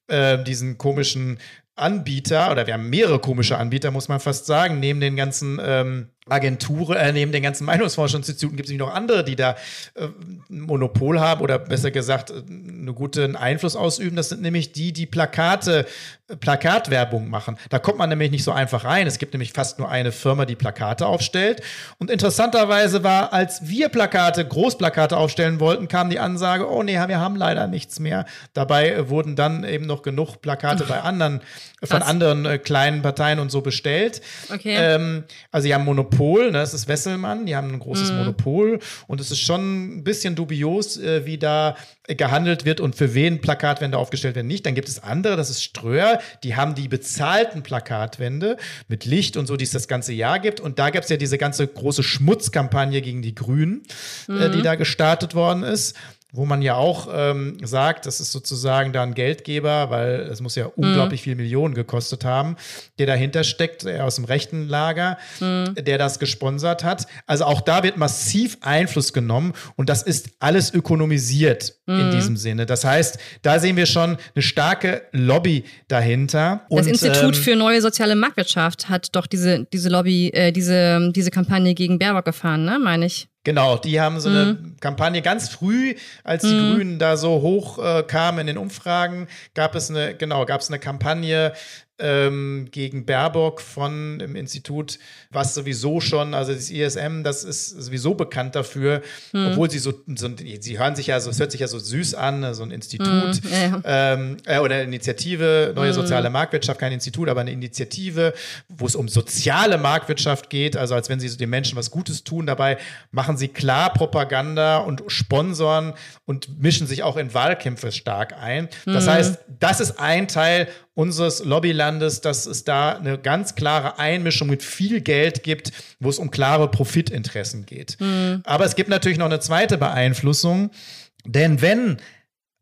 äh, diesen komischen Anbieter, oder wir haben mehrere komische Anbieter, muss man fast sagen, neben den ganzen ähm, Agenturen, äh, neben den ganzen Meinungsforschungsinstituten gibt es noch andere, die da äh, Monopol haben oder besser gesagt äh, einen guten Einfluss ausüben. Das sind nämlich die, die Plakate, äh, Plakatwerbung machen. Da kommt man nämlich nicht so einfach rein. Es gibt nämlich fast nur eine Firma, die Plakate aufstellt. Und interessanterweise war, als wir Plakate, Großplakate aufstellen wollten, kam die Ansage, oh nee, wir haben leider nichts mehr. Dabei äh, wurden dann eben noch genug Plakate bei anderen, von anderen äh, kleinen Parteien und so bestellt. Okay. Ähm, also sie haben Monopol Monopol, ne? das ist Wesselmann, die haben ein großes mhm. Monopol und es ist schon ein bisschen dubios, äh, wie da gehandelt wird und für wen Plakatwände aufgestellt werden nicht. Dann gibt es andere, das ist Ströer, die haben die bezahlten Plakatwände mit Licht und so, die es das ganze Jahr gibt. Und da gibt es ja diese ganze große Schmutzkampagne gegen die Grünen, mhm. äh, die mhm. da gestartet worden ist wo man ja auch ähm, sagt, das ist sozusagen da ein Geldgeber, weil es muss ja mhm. unglaublich viel Millionen gekostet haben, der dahinter steckt, der aus dem rechten Lager, mhm. der das gesponsert hat. Also auch da wird massiv Einfluss genommen und das ist alles ökonomisiert mhm. in diesem Sinne. Das heißt, da sehen wir schon eine starke Lobby dahinter. Das und, Institut ähm, für neue soziale Marktwirtschaft hat doch diese, diese Lobby, äh, diese, diese Kampagne gegen Baerbock gefahren, ne, meine ich. Genau, die haben so eine mhm. Kampagne ganz früh, als die mhm. Grünen da so hoch äh, kamen in den Umfragen, gab es eine, genau, gab es eine Kampagne ähm, gegen Baerbock von dem Institut, was sowieso schon, also das ISM, das ist sowieso bekannt dafür, hm. obwohl sie so, so, sie hören sich ja so, es hört sich ja so süß an, so ein Institut hm. ja, Ähm, äh, oder Initiative, neue hm. soziale Marktwirtschaft, kein Institut, aber eine Initiative, wo es um soziale Marktwirtschaft geht, also als wenn sie so den Menschen was Gutes tun. Dabei machen sie klar Propaganda und sponsoren und mischen sich auch in Wahlkämpfe stark ein. Das hm. heißt, das ist ein Teil unseres Lobbylandes, dass es da eine ganz klare Einmischung mit viel Geld gibt, wo es um klare Profitinteressen geht. Mhm. Aber es gibt natürlich noch eine zweite Beeinflussung, denn wenn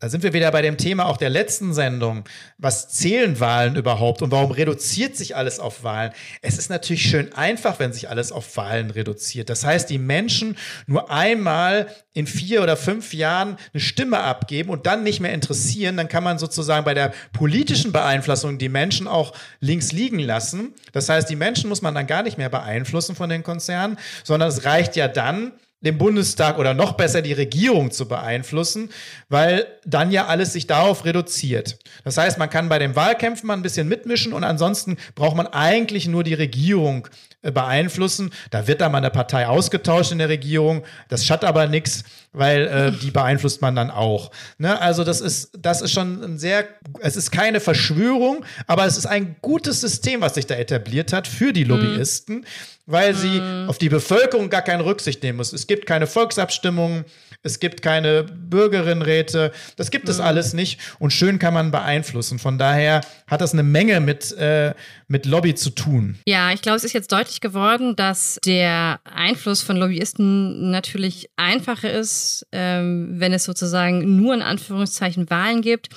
Da sind wir wieder bei dem Thema auch der letzten Sendung. Was zählen Wahlen überhaupt und warum reduziert sich alles auf Wahlen? Es ist natürlich schön einfach, wenn sich alles auf Wahlen reduziert. Das heißt, die Menschen nur einmal in vier oder fünf Jahren eine Stimme abgeben und dann nicht mehr interessieren, dann kann man sozusagen bei der politischen Beeinflussung die Menschen auch links liegen lassen. Das heißt, die Menschen muss man dann gar nicht mehr beeinflussen von den Konzernen, sondern es reicht ja dann, den Bundestag oder noch besser die Regierung zu beeinflussen, weil dann ja alles sich darauf reduziert. Das heißt, man kann bei den Wahlkämpfen mal ein bisschen mitmischen und ansonsten braucht man eigentlich nur die Regierung äh, beeinflussen. Da wird dann mal eine Partei ausgetauscht in der Regierung. Das schadet aber nichts, weil äh, die beeinflusst man dann auch. Ne? Also das ist, das ist schon ein sehr, es ist keine Verschwörung, aber es ist ein gutes System, was sich da etabliert hat für die mhm. Lobbyisten. Mhm weil sie mhm. auf die Bevölkerung gar keine Rücksicht nehmen muss. Es gibt keine Volksabstimmungen, es gibt keine Bürgerinnenräte, das gibt mhm. es alles nicht und schön kann man beeinflussen. Von daher hat das eine Menge mit, äh, mit Lobby zu tun. Ja, ich glaube, es ist jetzt deutlich geworden, dass der Einfluss von Lobbyisten natürlich einfacher ist, ähm, wenn es sozusagen nur in Anführungszeichen Wahlen gibt.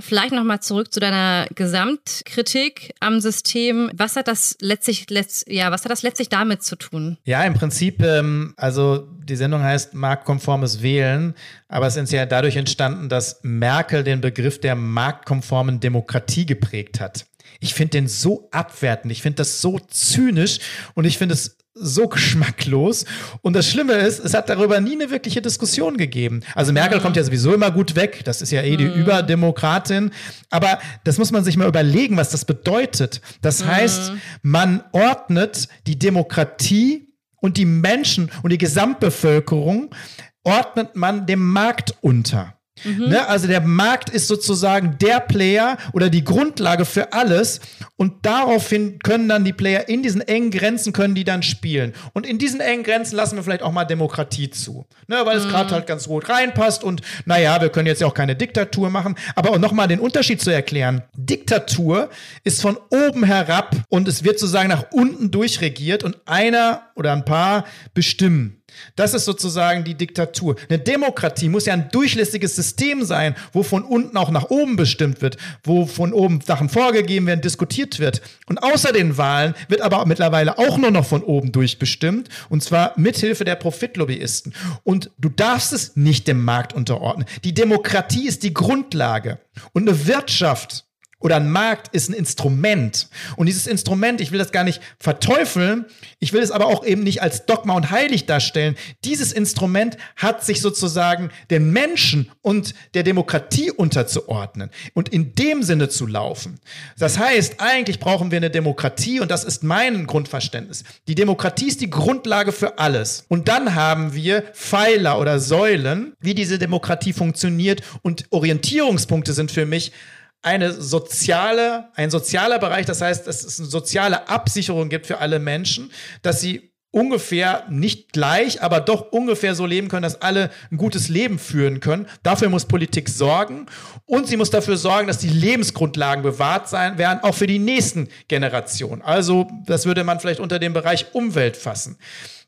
Vielleicht nochmal zurück zu deiner Gesamtkritik am System. Was hat das letztlich, letzt, ja, was hat das letztlich damit zu tun? Ja, im Prinzip, ähm, also die Sendung heißt marktkonformes Wählen, aber es ist ja dadurch entstanden, dass Merkel den Begriff der marktkonformen Demokratie geprägt hat. Ich finde den so abwertend, ich finde das so zynisch und ich finde es so geschmacklos. Und das Schlimme ist, es hat darüber nie eine wirkliche Diskussion gegeben. Also Merkel mhm. kommt ja sowieso immer gut weg. Das ist ja eh die mhm. Überdemokratin. Aber das muss man sich mal überlegen, was das bedeutet. Das mhm. heißt, man ordnet die Demokratie und die Menschen und die Gesamtbevölkerung ordnet man dem Markt unter. Mhm. Ne? Also der Markt ist sozusagen der Player oder die Grundlage für alles und daraufhin können dann die Player in diesen engen Grenzen können die dann spielen und in diesen engen Grenzen lassen wir vielleicht auch mal Demokratie zu, ne? weil es mhm. gerade halt ganz gut reinpasst und naja, wir können jetzt ja auch keine Diktatur machen, aber auch nochmal den Unterschied zu erklären, Diktatur ist von oben herab und es wird sozusagen nach unten durchregiert und einer oder ein paar bestimmen. Das ist sozusagen die Diktatur. Eine Demokratie muss ja ein durchlässiges System sein, wo von unten auch nach oben bestimmt wird, wo von oben Sachen vorgegeben werden, diskutiert wird. Und außer den Wahlen wird aber mittlerweile auch nur noch von oben durchbestimmt, und zwar mithilfe der Profitlobbyisten. Und du darfst es nicht dem Markt unterordnen. Die Demokratie ist die Grundlage. Und eine Wirtschaft oder ein Markt ist ein Instrument. Und dieses Instrument, ich will das gar nicht verteufeln, ich will es aber auch eben nicht als Dogma und heilig darstellen. Dieses Instrument hat sich sozusagen den Menschen und der Demokratie unterzuordnen und in dem Sinne zu laufen. Das heißt, eigentlich brauchen wir eine Demokratie und das ist mein Grundverständnis. Die Demokratie ist die Grundlage für alles. Und dann haben wir Pfeiler oder Säulen, wie diese Demokratie funktioniert und Orientierungspunkte sind für mich eine soziale, ein sozialer Bereich, das heißt, dass es eine soziale Absicherung gibt für alle Menschen, dass sie ungefähr nicht gleich, aber doch ungefähr so leben können, dass alle ein gutes Leben führen können. Dafür muss Politik sorgen und sie muss dafür sorgen, dass die Lebensgrundlagen bewahrt sein werden, auch für die nächsten Generationen. Also, das würde man vielleicht unter dem Bereich Umwelt fassen.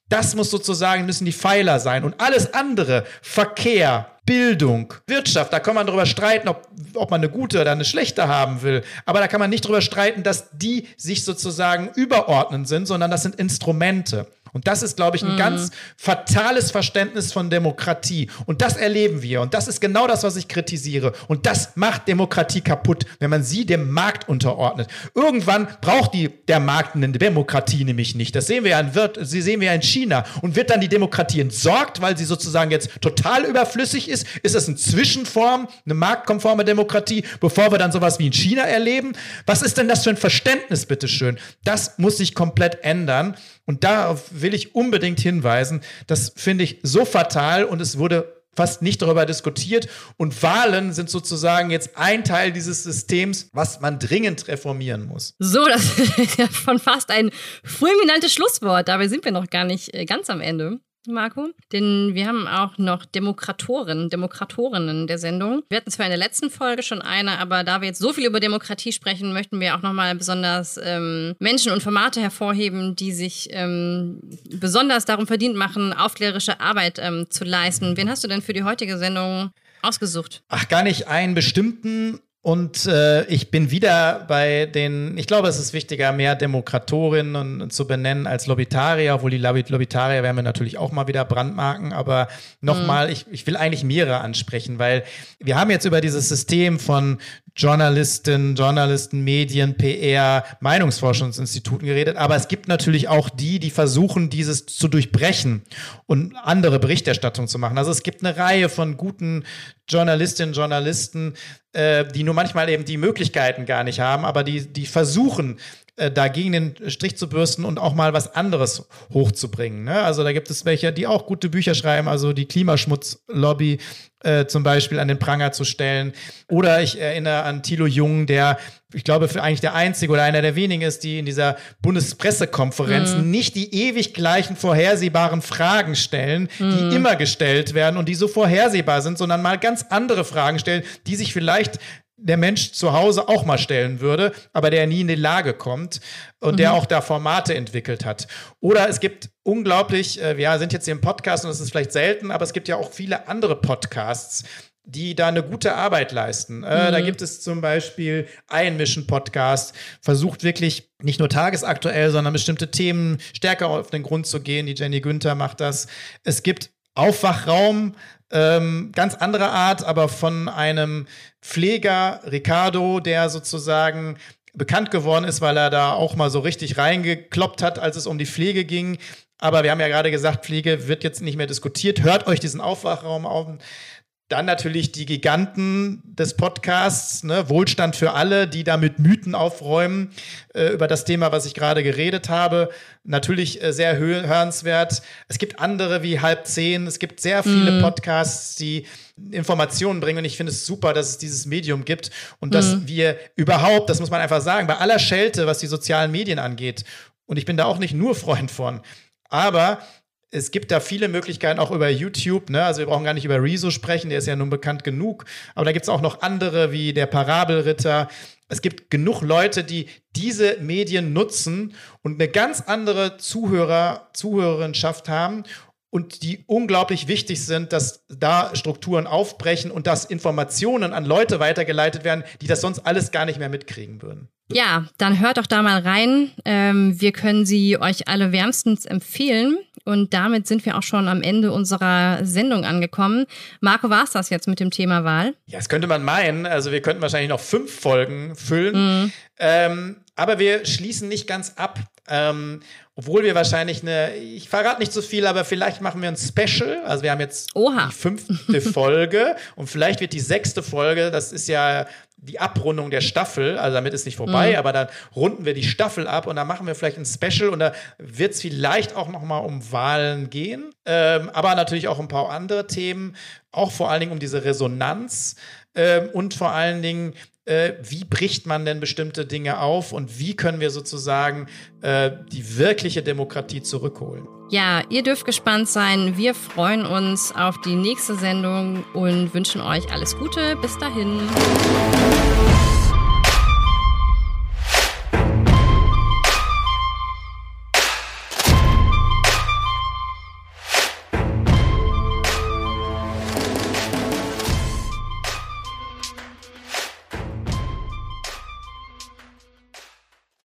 Das muss sozusagen, müssen die Pfeiler sein und alles andere, Verkehr, Bildung, Wirtschaft, da kann man darüber streiten, ob, ob man eine gute oder eine schlechte haben will. Aber da kann man nicht darüber streiten, dass die sich sozusagen überordnen sind, sondern das sind Instrumente. Und das ist, glaube ich, ein mhm. ganz fatales Verständnis von Demokratie. Und das erleben wir. Und das ist genau das, was ich kritisiere. Und das macht Demokratie kaputt, wenn man sie dem Markt unterordnet. Irgendwann braucht die, der Markt eine Demokratie nämlich nicht. Das sehen wir ja in, wird, sie sehen wir ja in China. Und wird dann die Demokratie entsorgt, weil sie sozusagen jetzt total überflüssig ist? Ist das eine Zwischenform, eine marktkonforme Demokratie, bevor wir dann sowas wie in China erleben? Was ist denn das für ein Verständnis, bitteschön? Das muss sich komplett ändern. Und darauf will ich unbedingt hinweisen. Das finde ich so fatal und es wurde fast nicht darüber diskutiert. Und Wahlen sind sozusagen jetzt ein Teil dieses Systems, was man dringend reformieren muss. So, das ist ja schon fast ein fulminantes Schlusswort. Dabei sind wir noch gar nicht äh, ganz am Ende. Marco, denn wir haben auch noch Demokratoren, Demokratorinnen der Sendung. Wir hatten zwar in der letzten Folge schon eine, aber da wir jetzt so viel über Demokratie sprechen, möchten wir auch nochmal besonders ähm, Menschen und Formate hervorheben, die sich ähm, besonders darum verdient machen, aufklärerische Arbeit ähm, zu leisten. Wen hast du denn für die heutige Sendung ausgesucht? Ach, gar nicht einen bestimmten. Und äh, ich bin wieder bei den, ich glaube, es ist wichtiger, mehr Demokratorinnen zu benennen als Lobbytarier, obwohl die Lobbytarier werden wir natürlich auch mal wieder brandmarken. Aber nochmal, mhm. ich, ich will eigentlich mehrere ansprechen, weil wir haben jetzt über dieses System von Journalistinnen, Journalisten, Medien, PR, Meinungsforschungsinstituten geredet, aber es gibt natürlich auch die, die versuchen, dieses zu durchbrechen und andere Berichterstattung zu machen. Also es gibt eine Reihe von guten Journalistinnen, Journalisten, äh, die nur manchmal eben die Möglichkeiten gar nicht haben, aber die, die versuchen, äh, dagegen den Strich zu bürsten und auch mal was anderes hochzubringen. Ne? Also da gibt es welche, die auch gute Bücher schreiben, also die Klimaschmutzlobby äh, zum Beispiel an den Pranger zu stellen. Oder ich erinnere an Thilo Jung, der ich glaube, für eigentlich der einzige oder einer der wenigen ist, die in dieser Bundespressekonferenz mhm. nicht die ewig gleichen vorhersehbaren Fragen stellen, mhm. die immer gestellt werden und die so vorhersehbar sind, sondern mal ganz andere Fragen stellen, die sich vielleicht der Mensch zu Hause auch mal stellen würde, aber der nie in die Lage kommt und mhm. der auch da Formate entwickelt hat. Oder es gibt unglaublich, äh, wir sind jetzt hier im Podcast und es ist vielleicht selten, aber es gibt ja auch viele andere Podcasts, die da eine gute Arbeit leisten. Äh, Da mhm. gibt es zum Beispiel ein Mission Podcast, versucht wirklich nicht nur tagesaktuell, sondern bestimmte Themen stärker auf den Grund zu gehen. Die Jenny Günther macht das. Es gibt Aufwachraum, ähm, ganz andere Art, aber von einem Pfleger, Ricardo, der sozusagen bekannt geworden ist, weil er da auch mal so richtig reingekloppt hat, als es um die Pflege ging. Aber wir haben ja gerade gesagt, Pflege wird jetzt nicht mehr diskutiert. Hört euch diesen Aufwachraum auf. Dann natürlich die Giganten des Podcasts, ne? Wohlstand für alle, die damit Mythen aufräumen äh, über das Thema, was ich gerade geredet habe. Natürlich äh, sehr hörenswert. Es gibt andere wie halb zehn. Es gibt sehr viele mm. Podcasts, die Informationen bringen. Und ich finde es super, dass es dieses Medium gibt und dass mm. wir überhaupt, das muss man einfach sagen, bei aller Schelte, was die sozialen Medien angeht, und ich bin da auch nicht nur Freund von, aber es gibt da viele Möglichkeiten auch über YouTube. Ne? Also wir brauchen gar nicht über Rezo sprechen, der ist ja nun bekannt genug. Aber da gibt es auch noch andere wie der Parabelritter. Es gibt genug Leute, die diese Medien nutzen und eine ganz andere Zuhörer, Zuhörerinschaft haben und die unglaublich wichtig sind, dass da Strukturen aufbrechen und dass Informationen an Leute weitergeleitet werden, die das sonst alles gar nicht mehr mitkriegen würden. Ja, dann hört doch da mal rein. Ähm, wir können sie euch alle wärmstens empfehlen. Und damit sind wir auch schon am Ende unserer Sendung angekommen. Marco, war es das jetzt mit dem Thema Wahl? Ja, das könnte man meinen. Also wir könnten wahrscheinlich noch fünf Folgen füllen. Mhm. Ähm, aber wir schließen nicht ganz ab. Ähm, obwohl wir wahrscheinlich eine, ich verrate nicht so viel, aber vielleicht machen wir ein Special. Also wir haben jetzt Oha. die fünfte Folge und vielleicht wird die sechste Folge, das ist ja die Abrundung der Staffel, also damit ist nicht vorbei, mhm. aber dann runden wir die Staffel ab und dann machen wir vielleicht ein Special und da wird es vielleicht auch noch mal um Wahlen gehen, ähm, aber natürlich auch ein paar andere Themen, auch vor allen Dingen um diese Resonanz ähm, und vor allen Dingen äh, wie bricht man denn bestimmte Dinge auf und wie können wir sozusagen äh, die wirkliche Demokratie zurückholen. Ja, ihr dürft gespannt sein. Wir freuen uns auf die nächste Sendung und wünschen euch alles Gute. Bis dahin.